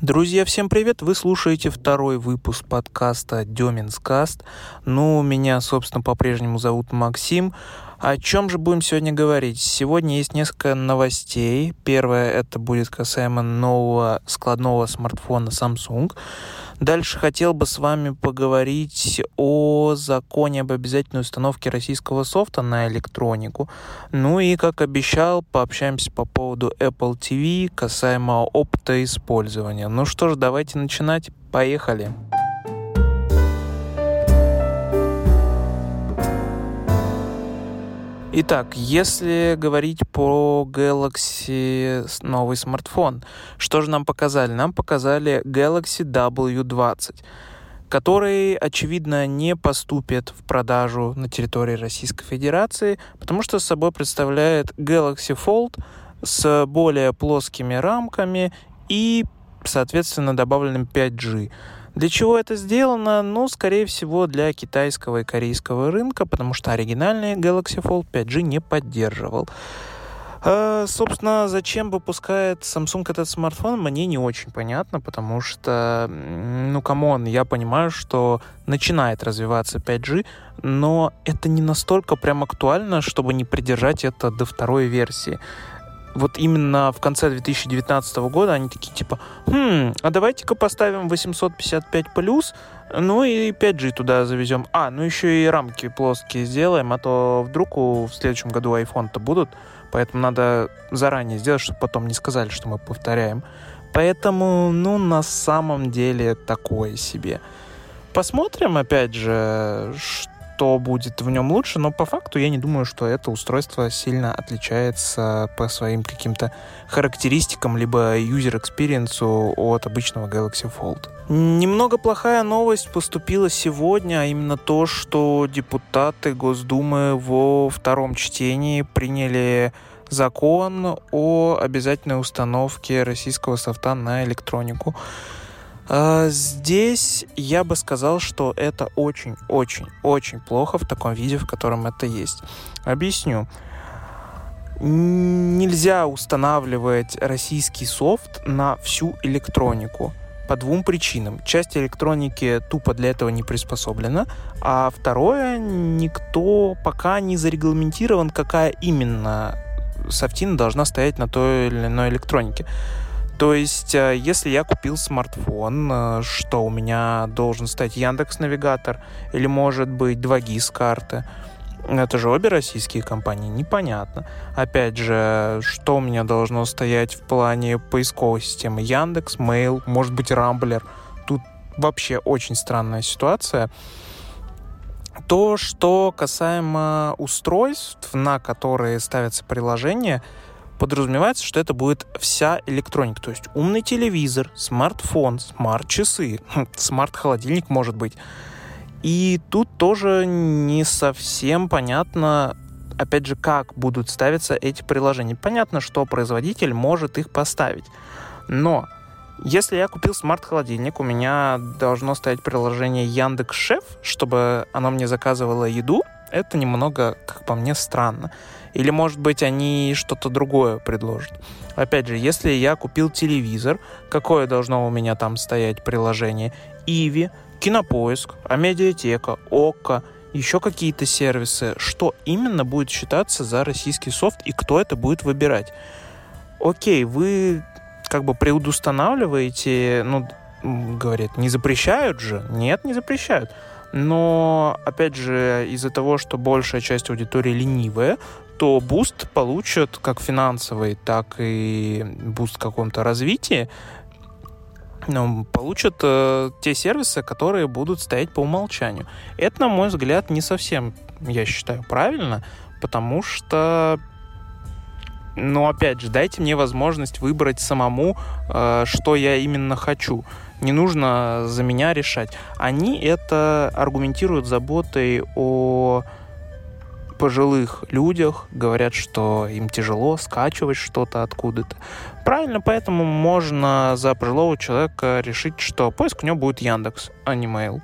Друзья, всем привет! Вы слушаете второй выпуск подкаста Деминскаст. Ну, меня, собственно, по-прежнему зовут Максим. О чем же будем сегодня говорить? Сегодня есть несколько новостей. Первое это будет касаемо нового складного смартфона Samsung. Дальше хотел бы с вами поговорить о законе об обязательной установке российского софта на электронику. Ну и, как обещал, пообщаемся по поводу Apple TV касаемо опыта использования. Ну что ж, давайте начинать. Поехали! Итак, если говорить про Galaxy новый смартфон, что же нам показали? Нам показали Galaxy W20 который, очевидно, не поступит в продажу на территории Российской Федерации, потому что собой представляет Galaxy Fold с более плоскими рамками и, соответственно, добавленным 5G. Для чего это сделано? Ну, скорее всего, для китайского и корейского рынка, потому что оригинальный Galaxy Fold 5G не поддерживал. Э, собственно, зачем выпускает Samsung этот смартфон, мне не очень понятно, потому что, ну, come on, я понимаю, что начинает развиваться 5G, но это не настолько прям актуально, чтобы не придержать это до второй версии вот именно в конце 2019 года они такие типа, хм, а давайте-ка поставим 855 плюс, ну и 5G туда завезем. А, ну еще и рамки плоские сделаем, а то вдруг у, в следующем году iPhone-то будут, поэтому надо заранее сделать, чтобы потом не сказали, что мы повторяем. Поэтому, ну, на самом деле такое себе. Посмотрим, опять же, что что будет в нем лучше, но по факту я не думаю, что это устройство сильно отличается по своим каким-то характеристикам либо user experience от обычного Galaxy Fold. Немного плохая новость поступила сегодня, а именно то, что депутаты Госдумы во втором чтении приняли закон о обязательной установке российского софта на электронику. А, здесь я бы сказал, что это очень-очень-очень плохо в таком виде, в котором это есть. Объясню. Нельзя устанавливать российский софт на всю электронику по двум причинам. Часть электроники тупо для этого не приспособлена, а второе, никто пока не зарегламентирован, какая именно софтина должна стоять на той или иной электронике. То есть, э, если я купил смартфон, э, что у меня должен стать Яндекс Навигатор или может быть 2GIS карты, это же обе российские компании, непонятно. Опять же, что у меня должно стоять в плане поисковой системы? Яндекс, Mail, может быть, Рамблер. Тут вообще очень странная ситуация. То, что касаемо устройств, на которые ставятся приложения, подразумевается, что это будет вся электроника, то есть умный телевизор, смартфон, смарт-часы, хм, смарт-холодильник может быть. И тут тоже не совсем понятно, опять же, как будут ставиться эти приложения. Понятно, что производитель может их поставить, но если я купил смарт-холодильник, у меня должно стоять приложение Яндекс Шеф, чтобы оно мне заказывало еду. Это немного, как по мне, странно. Или, может быть, они что-то другое предложат. Опять же, если я купил телевизор, какое должно у меня там стоять приложение? Иви, Кинопоиск, Амедиатека, ОККО, еще какие-то сервисы. Что именно будет считаться за российский софт и кто это будет выбирать? Окей, вы как бы предустанавливаете, ну, говорят, не запрещают же? Нет, не запрещают. Но, опять же, из-за того, что большая часть аудитории ленивая, то буст получат как финансовый, так и буст в каком-то развитии, ну, получат э, те сервисы, которые будут стоять по умолчанию. Это, на мой взгляд, не совсем, я считаю, правильно, потому что, ну, опять же, дайте мне возможность выбрать самому, э, что я именно хочу. Не нужно за меня решать. Они это аргументируют заботой о пожилых людях, говорят, что им тяжело скачивать что-то откуда-то. Правильно, поэтому можно за пожилого человека решить, что поиск у него будет Яндекс, а не Mail.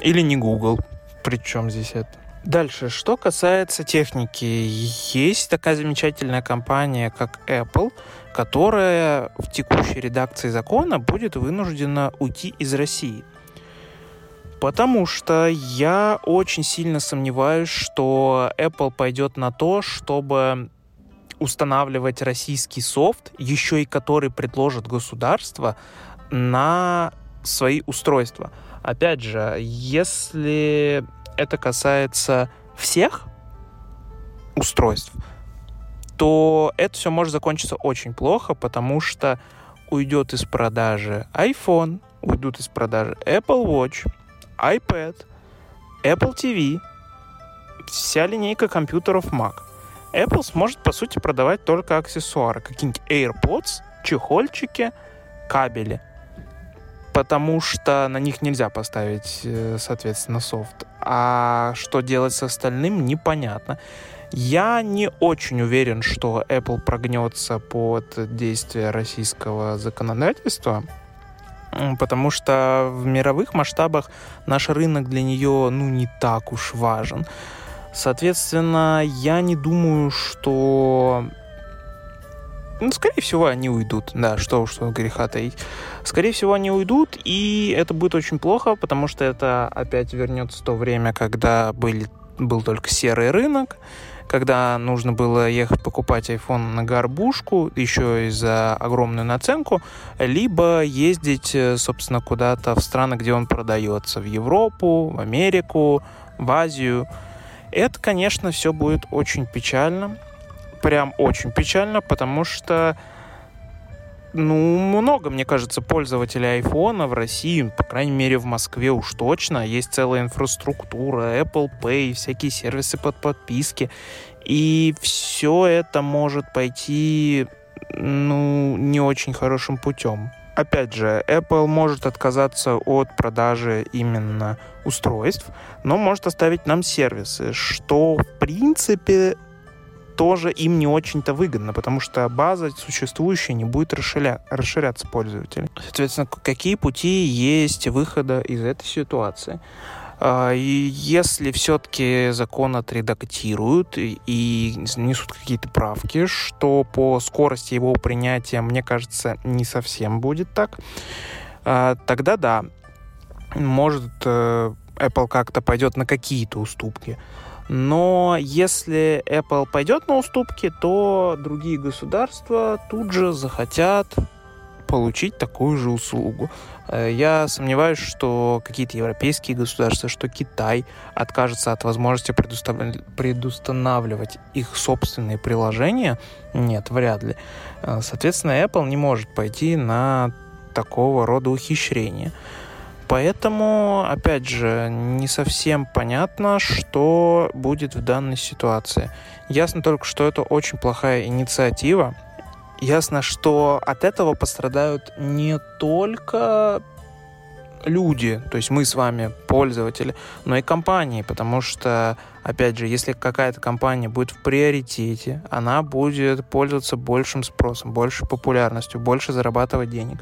Или не Google. Причем здесь это? Дальше, что касается техники, есть такая замечательная компания, как Apple, которая в текущей редакции закона будет вынуждена уйти из России. Потому что я очень сильно сомневаюсь, что Apple пойдет на то, чтобы устанавливать российский софт, еще и который предложит государство, на свои устройства. Опять же, если это касается всех устройств, то это все может закончиться очень плохо, потому что уйдет из продажи iPhone, уйдут из продажи Apple Watch, iPad, Apple TV, вся линейка компьютеров Mac. Apple сможет, по сути, продавать только аксессуары, какие-нибудь AirPods, чехольчики, кабели потому что на них нельзя поставить, э, соответственно, софт. А что делать с остальным, непонятно. Я не очень уверен, что Apple прогнется под действие российского законодательства, потому что в мировых масштабах наш рынок для нее ну, не так уж важен. Соответственно, я не думаю, что ну, скорее всего, они уйдут. Да, что уж что греха таить. Скорее всего, они уйдут, и это будет очень плохо, потому что это опять вернется то время, когда были, был только серый рынок, когда нужно было ехать покупать iPhone на горбушку, еще и за огромную наценку, либо ездить, э, собственно, куда-то в страны, где он продается, в Европу, в Америку, в Азию. Это, конечно, все будет очень печально, прям очень печально, потому что ну, много, мне кажется, пользователей айфона в России, по крайней мере, в Москве уж точно. Есть целая инфраструктура, Apple Pay, всякие сервисы под подписки. И все это может пойти, ну, не очень хорошим путем. Опять же, Apple может отказаться от продажи именно устройств, но может оставить нам сервисы, что, в принципе, тоже им не очень-то выгодно, потому что база существующая не будет расширя... расширяться пользователей. Соответственно, какие пути есть выхода из этой ситуации? А, и если все-таки закон отредактируют и несут какие-то правки, что по скорости его принятия, мне кажется, не совсем будет так, а, тогда да, может э, Apple как-то пойдет на какие-то уступки. Но если Apple пойдет на уступки, то другие государства тут же захотят получить такую же услугу. Э, я сомневаюсь, что какие-то европейские государства, что Китай откажется от возможности предустанавливать их собственные приложения. Нет, вряд ли. Э, соответственно, Apple не может пойти на такого рода ухищрения. Поэтому, опять же, не совсем понятно, что будет в данной ситуации. Ясно только, что это очень плохая инициатива. Ясно, что от этого пострадают не только люди, то есть мы с вами пользователи, но и компании, потому что, опять же, если какая-то компания будет в приоритете, она будет пользоваться большим спросом, большей популярностью, больше зарабатывать денег.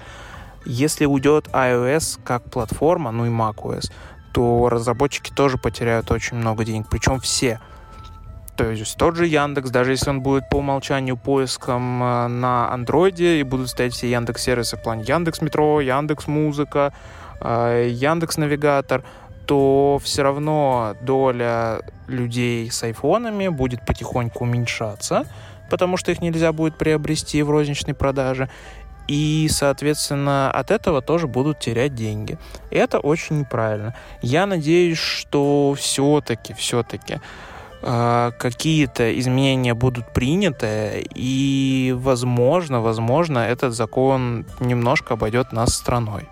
Если уйдет iOS как платформа, ну и macOS, то разработчики тоже потеряют очень много денег, причем все. То есть тот же Яндекс, даже если он будет по умолчанию поиском э, на андроиде и будут стоять все Яндекс сервисы в плане Яндекс Метро, Яндекс Музыка, э, Яндекс Навигатор, то все равно доля людей с айфонами будет потихоньку уменьшаться, потому что их нельзя будет приобрести в розничной продаже и, соответственно, от этого тоже будут терять деньги. И это очень неправильно. Я надеюсь, что все-таки, все-таки э, какие-то изменения будут приняты, и, возможно, возможно, этот закон немножко обойдет нас страной.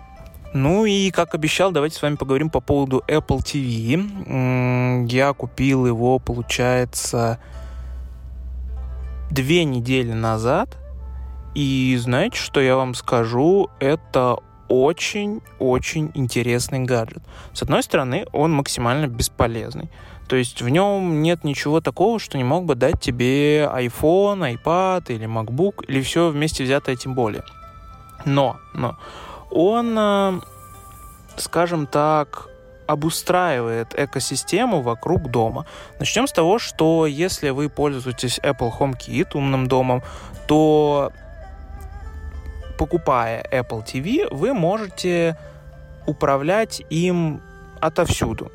Ну и, как обещал, давайте с вами поговорим по поводу Apple TV. Я купил его, получается, две недели назад – и знаете, что я вам скажу? Это очень-очень интересный гаджет. С одной стороны, он максимально бесполезный. То есть в нем нет ничего такого, что не мог бы дать тебе iPhone, iPad или MacBook, или все вместе взятое тем более. Но, но он, э, скажем так, обустраивает экосистему вокруг дома. Начнем с того, что если вы пользуетесь Apple HomeKit умным домом, то покупая Apple TV, вы можете управлять им отовсюду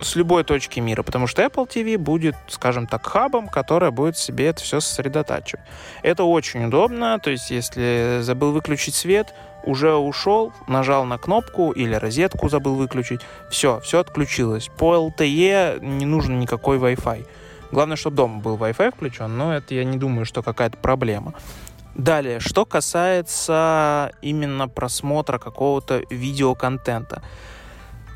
с любой точки мира, потому что Apple TV будет, скажем так, хабом, который будет себе это все сосредотачивать. Это очень удобно, то есть если забыл выключить свет, уже ушел, нажал на кнопку или розетку забыл выключить, все, все отключилось. По LTE не нужен никакой Wi-Fi. Главное, чтобы дома был Wi-Fi включен, но это я не думаю, что какая-то проблема. Далее, что касается именно просмотра какого-то видеоконтента.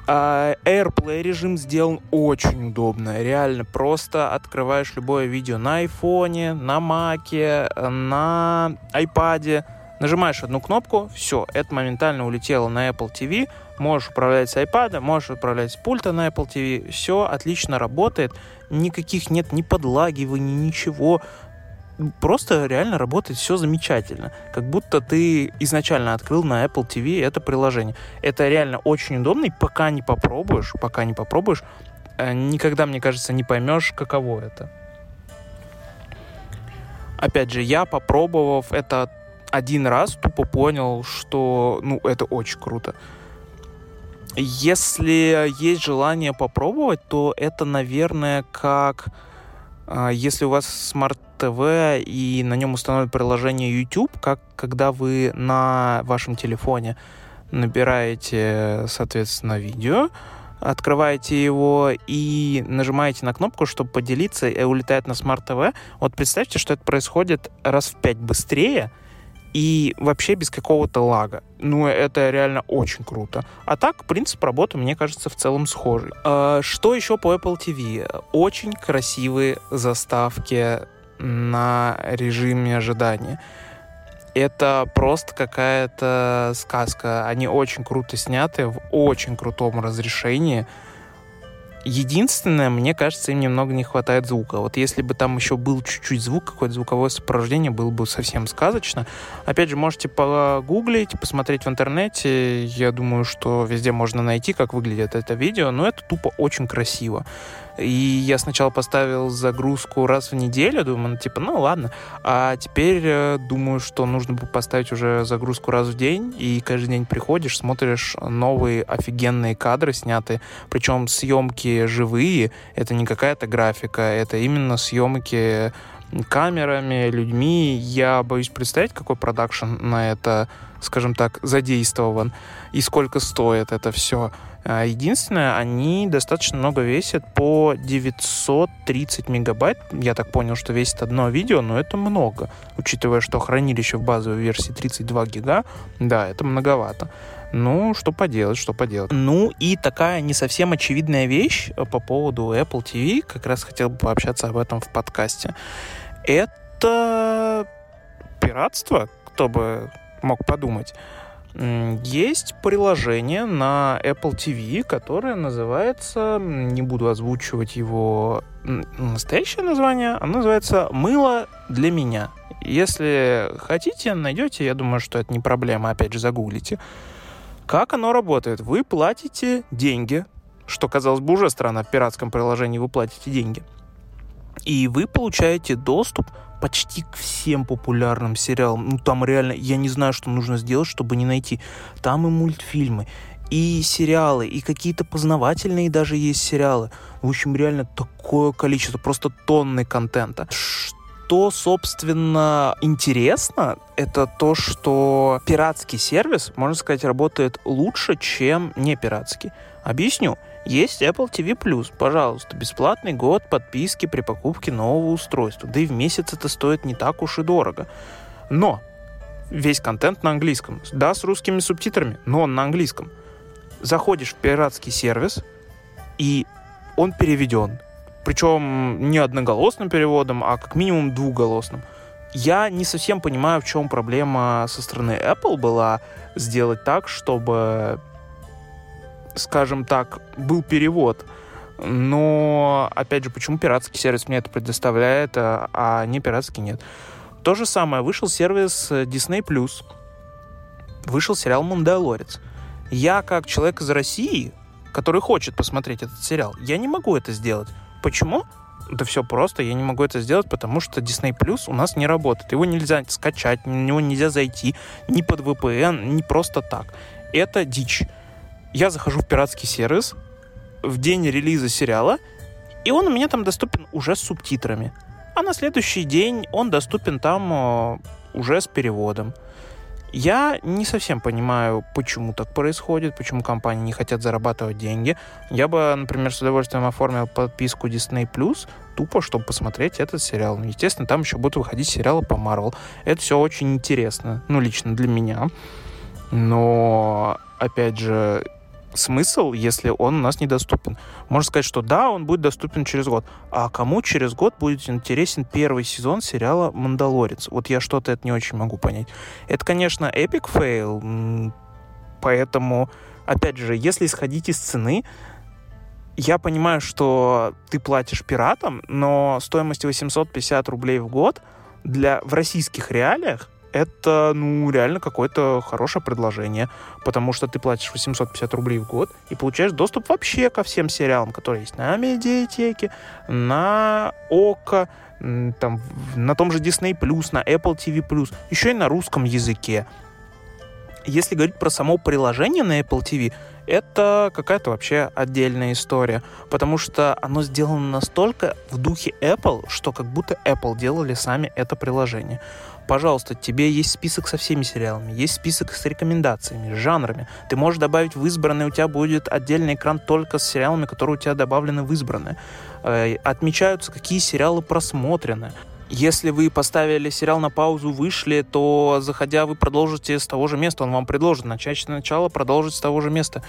А, AirPlay режим сделан очень удобно. Реально, просто открываешь любое видео на айфоне, на маке, на айпаде, нажимаешь одну кнопку, все, это моментально улетело на Apple TV, можешь управлять с iPad, можешь управлять с пульта на Apple TV, все отлично работает, никаких нет ни подлагиваний, ничего, просто реально работает все замечательно. Как будто ты изначально открыл на Apple TV это приложение. Это реально очень удобно, и пока не попробуешь, пока не попробуешь, э, никогда, мне кажется, не поймешь, каково это. Опять же, я, попробовав это один раз, тупо понял, что, ну, это очень круто. Если есть желание попробовать, то это, наверное, как если у вас смарт ТВ и на нем установлено приложение YouTube, как когда вы на вашем телефоне набираете, соответственно, видео, открываете его и нажимаете на кнопку, чтобы поделиться, и улетает на Smart TV. Вот представьте, что это происходит раз в пять быстрее, и вообще без какого-то лага. Ну, это реально очень круто. А так, принцип работы, мне кажется, в целом схожий. А, что еще по Apple TV? Очень красивые заставки на режиме ожидания. Это просто какая-то сказка. Они очень круто сняты, в очень крутом разрешении. Единственное, мне кажется, им немного не хватает звука. Вот если бы там еще был чуть-чуть звук, какое-то звуковое сопровождение, было бы совсем сказочно. Опять же, можете погуглить, посмотреть в интернете. Я думаю, что везде можно найти, как выглядит это видео, но это тупо очень красиво. И я сначала поставил загрузку раз в неделю, думаю, ну, типа, ну ладно. А теперь э, думаю, что нужно бы поставить уже загрузку раз в день, и каждый день приходишь, смотришь новые офигенные кадры снятые, причем съемки живые, это не какая-то графика, это именно съемки камерами, людьми. Я боюсь представить, какой продакшн на это, скажем так, задействован и сколько стоит это все. А, единственное, они достаточно много весят по 930 мегабайт. Я так понял, что весит одно видео, но это много. Учитывая, что хранилище в базовой версии 32 гига, да, это многовато. Ну, что поделать, что поделать. Ну, и такая не совсем очевидная вещь по поводу Apple TV, как раз хотел бы пообщаться об этом в подкасте. Это пиратство, кто бы мог подумать есть приложение на Apple TV, которое называется, не буду озвучивать его настоящее название, оно называется «Мыло для меня». Если хотите, найдете, я думаю, что это не проблема, опять же, загуглите. Как оно работает? Вы платите деньги, что, казалось бы, уже странно, в пиратском приложении вы платите деньги. И вы получаете доступ почти к всем популярным сериалам. Ну, там реально, я не знаю, что нужно сделать, чтобы не найти. Там и мультфильмы, и сериалы, и какие-то познавательные даже есть сериалы. В общем, реально такое количество, просто тонны контента. Что, собственно, интересно, это то, что пиратский сервис, можно сказать, работает лучше, чем не пиратский. Объясню. Есть Apple TV+, пожалуйста, бесплатный год подписки при покупке нового устройства. Да и в месяц это стоит не так уж и дорого. Но весь контент на английском. Да, с русскими субтитрами, но он на английском. Заходишь в пиратский сервис, и он переведен. Причем не одноголосным переводом, а как минимум двуголосным. Я не совсем понимаю, в чем проблема со стороны Apple была сделать так, чтобы скажем так, был перевод. Но, опять же, почему пиратский сервис мне это предоставляет, а, а не пиратский нет? То же самое. Вышел сервис Disney+. Вышел сериал «Мандалорец». Я, как человек из России, который хочет посмотреть этот сериал. Я не могу это сделать. Почему? Да все просто, я не могу это сделать, потому что Disney Plus у нас не работает. Его нельзя скачать, на него нельзя зайти ни под VPN, ни просто так. Это дичь. Я захожу в пиратский сервис в день релиза сериала, и он у меня там доступен уже с субтитрами. А на следующий день он доступен там э, уже с переводом. Я не совсем понимаю, почему так происходит, почему компании не хотят зарабатывать деньги. Я бы, например, с удовольствием оформил подписку Disney Plus, тупо, чтобы посмотреть этот сериал. Ну, естественно, там еще будут выходить сериалы по Marvel. Это все очень интересно, ну, лично для меня. Но, опять же, смысл, если он у нас недоступен? Можно сказать, что да, он будет доступен через год. А кому через год будет интересен первый сезон сериала «Мандалорец»? Вот я что-то это не очень могу понять. Это, конечно, epic fail, поэтому, опять же, если исходить из цены, я понимаю, что ты платишь пиратам, но стоимость 850 рублей в год для, в российских реалиях это, ну, реально какое-то хорошее предложение, потому что ты платишь 850 рублей в год и получаешь доступ вообще ко всем сериалам, которые есть на медиатеке, на ОКО, там, на том же Disney+, на Apple TV+, еще и на русском языке. Если говорить про само приложение на Apple TV, это какая-то вообще отдельная история, потому что оно сделано настолько в духе Apple, что как будто Apple делали сами это приложение пожалуйста, тебе есть список со всеми сериалами, есть список с рекомендациями, с жанрами. Ты можешь добавить в избранные, у тебя будет отдельный экран только с сериалами, которые у тебя добавлены в избранные. Э, отмечаются, какие сериалы просмотрены. Если вы поставили сериал на паузу, вышли, то, заходя, вы продолжите с того же места. Он вам предложит начать сначала, продолжить с того же места.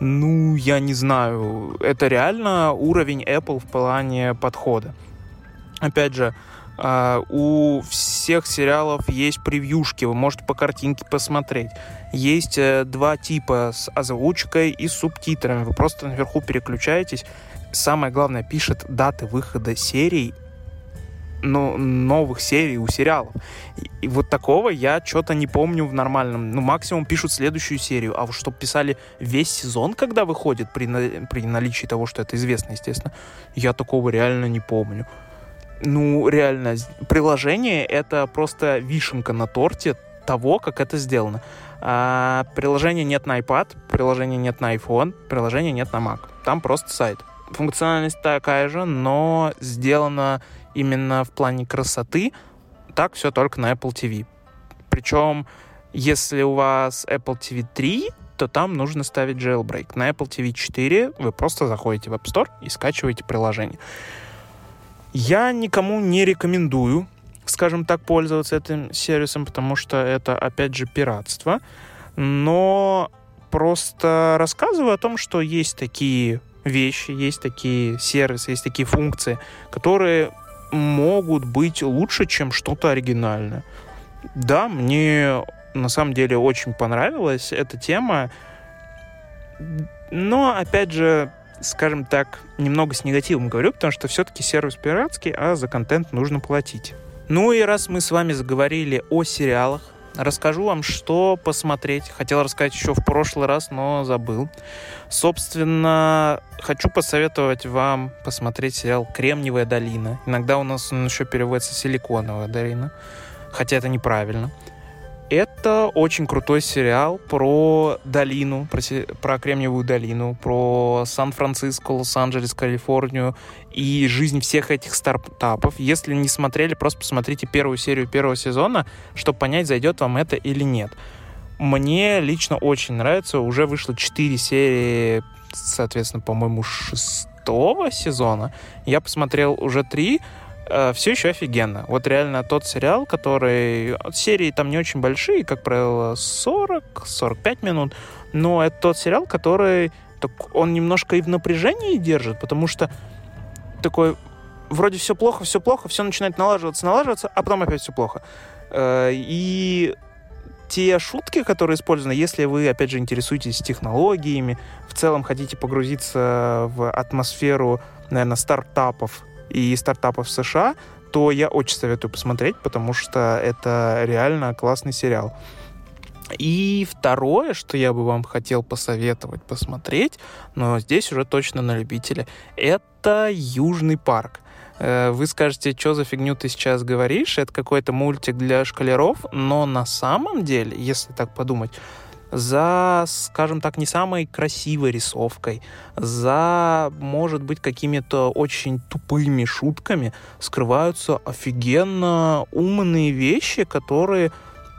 Ну, я не знаю. Это реально уровень Apple в плане подхода. Опять же, Uh, у всех сериалов есть превьюшки, вы можете по картинке посмотреть. Есть uh, два типа с озвучкой и субтитрами. Вы просто наверху переключаетесь. Самое главное, пишет даты выхода серий ну, новых серий у сериалов. И вот такого я что-то не помню в нормальном. Ну, максимум пишут следующую серию. А вот чтобы писали весь сезон, когда выходит, при, на, при наличии того, что это известно, естественно, я такого реально не помню ну, реально, приложение — это просто вишенка на торте того, как это сделано. А, приложения нет на iPad, приложения нет на iPhone, приложения нет на Mac. Там просто сайт. Функциональность такая же, но сделана именно в плане красоты. Так все только на Apple TV. Причем, если у вас Apple TV 3, то там нужно ставить jailbreak. На Apple TV 4 вы просто заходите в App Store и скачиваете приложение. Я никому не рекомендую, скажем так, пользоваться этим сервисом, потому что это, опять же, пиратство. Но просто рассказываю о том, что есть такие вещи, есть такие сервисы, есть такие функции, которые могут быть лучше, чем что-то оригинальное. Да, мне на самом деле очень понравилась эта тема, но, опять же, скажем так, немного с негативом говорю, потому что все-таки сервис пиратский, а за контент нужно платить. Ну и раз мы с вами заговорили о сериалах, расскажу вам, что посмотреть. Хотел рассказать еще в прошлый раз, но забыл. Собственно, хочу посоветовать вам посмотреть сериал «Кремниевая долина». Иногда у нас он еще переводится «Силиконовая долина», хотя это неправильно. Это очень крутой сериал про долину, про, про Кремниевую долину, про Сан-Франциско, Лос-Анджелес, Калифорнию и жизнь всех этих стартапов. Если не смотрели, просто посмотрите первую серию первого сезона, чтобы понять, зайдет вам это или нет. Мне лично очень нравится. Уже вышло 4 серии, соответственно, по-моему, шестого сезона. Я посмотрел уже 3 э, все еще офигенно. Вот реально тот сериал, который... Серии там не очень большие, как правило, 40-45 минут, но это тот сериал, который... Так он немножко и в напряжении держит, потому что такой вроде все плохо, все плохо, все начинает налаживаться, налаживаться, а потом опять все плохо. Э, и те шутки, которые использованы, если вы, опять же, интересуетесь технологиями, в целом хотите погрузиться в атмосферу, наверное, стартапов и стартапов в США, то я очень советую посмотреть, потому что это реально классный сериал. И второе, что я бы вам хотел посоветовать посмотреть, но здесь уже точно на любителя, это Южный парк. Э, вы скажете, что за фигню ты сейчас говоришь? Это какой-то мультик для шкалеров, но на самом деле, если так подумать, за, скажем так, не самой красивой рисовкой, за, может быть, какими-то очень тупыми шутками скрываются офигенно умные вещи, которые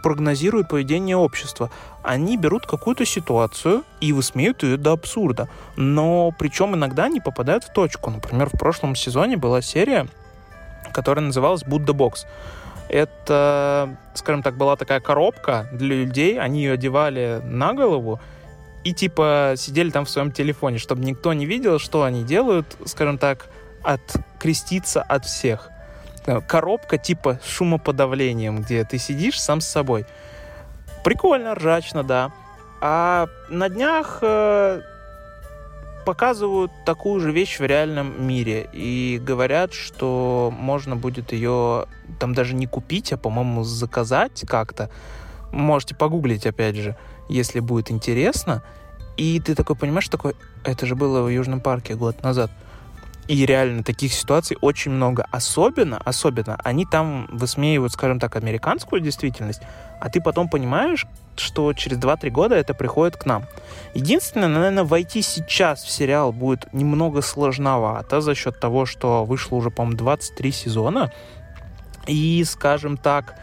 прогнозируют поведение общества. Они берут какую-то ситуацию и высмеют ее до абсурда. Но причем иногда они попадают в точку. Например, в прошлом сезоне была серия, которая называлась «Будда Бокс». Это, скажем так, была такая коробка для людей, они ее одевали на голову, и типа сидели там в своем телефоне, чтобы никто не видел, что они делают, скажем так, откреститься от всех. Коробка типа шумоподавлением, где ты сидишь сам с собой. Прикольно, ржачно, да. А на днях э, показывают такую же вещь в реальном мире и говорят, что можно будет ее там даже не купить, а, по-моему, заказать как-то. Можете погуглить, опять же, если будет интересно. И ты такой понимаешь, такой, это же было в Южном парке год назад. И реально таких ситуаций очень много. Особенно, особенно, они там высмеивают, скажем так, американскую действительность, а ты потом понимаешь, что через 2-3 года это приходит к нам. Единственное, наверное, войти сейчас в сериал будет немного сложновато за счет того, что вышло уже, по-моему, 23 сезона. И, скажем так,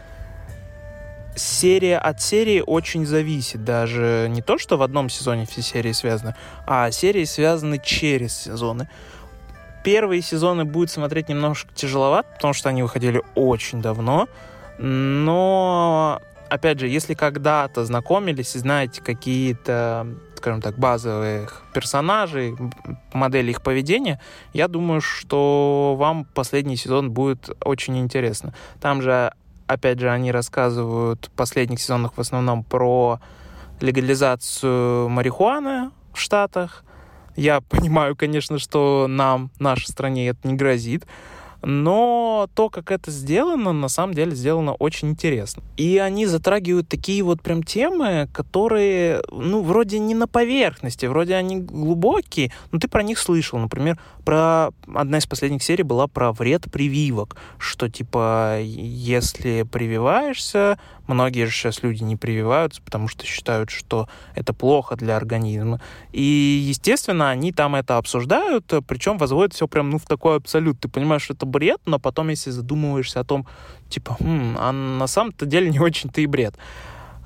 серия от серии очень зависит. Даже не то, что в одном сезоне все серии связаны, а серии связаны через сезоны первые сезоны будет смотреть немножко тяжеловато, потому что они выходили очень давно. Но, опять же, если когда-то знакомились и знаете какие-то, скажем так, базовых персонажей, модели их поведения, я думаю, что вам последний сезон будет очень интересно. Там же, опять же, они рассказывают в последних сезонах в основном про легализацию марихуаны в Штатах, я понимаю, конечно, что нам, нашей стране это не грозит, но то, как это сделано, на самом деле сделано очень интересно. И они затрагивают такие вот прям темы, которые, ну, вроде не на поверхности, вроде они глубокие, но ты про них слышал. Например, про одна из последних серий была про вред прививок, что типа если прививаешься, многие же сейчас люди не прививаются, потому что считают, что это плохо для организма. И, естественно, они там это обсуждают, причем возводят все прям, ну, в такой абсолют. Ты понимаешь, что это бред, но потом, если задумываешься о том, типа, хм, а на самом-то деле не очень-то и бред.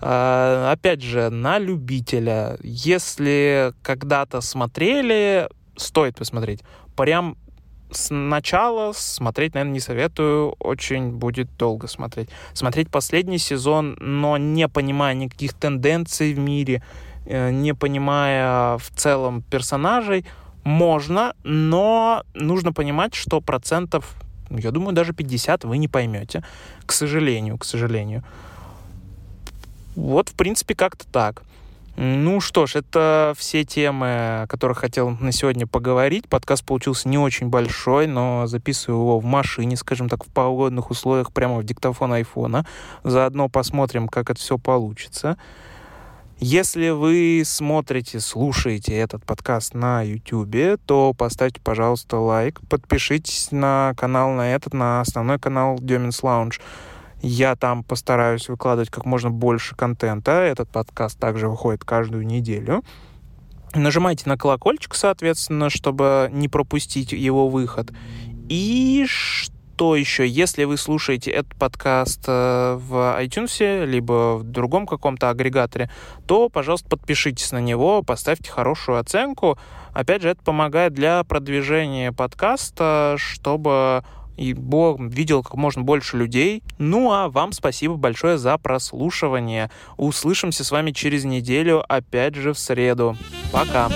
А, опять же, на любителя. Если когда-то смотрели, стоит посмотреть прям сначала смотреть, наверное, не советую, очень будет долго смотреть. Смотреть последний сезон, но не понимая никаких тенденций в мире, э, не понимая в целом персонажей, можно, но нужно понимать, что процентов, я думаю, даже 50 вы не поймете. К сожалению, к сожалению. Вот, в принципе, как-то так. Ну что ж, это все темы, о которых хотел на сегодня поговорить. Подкаст получился не очень большой, но записываю его в машине, скажем так, в погодных условиях, прямо в диктофон айфона. Заодно посмотрим, как это все получится. Если вы смотрите, слушаете этот подкаст на YouTube, то поставьте, пожалуйста, лайк, подпишитесь на канал, на этот, на основной канал Деминс Lounge. Я там постараюсь выкладывать как можно больше контента. Этот подкаст также выходит каждую неделю. Нажимайте на колокольчик, соответственно, чтобы не пропустить его выход. И что еще? Если вы слушаете этот подкаст э, в iTunes, либо в другом каком-то агрегаторе, то, пожалуйста, подпишитесь на него, поставьте хорошую оценку. Опять же, это помогает для продвижения подкаста, чтобы и Бог видел как можно больше людей. Ну а вам спасибо большое за прослушивание. Услышимся с вами через неделю, опять же в среду. Пока!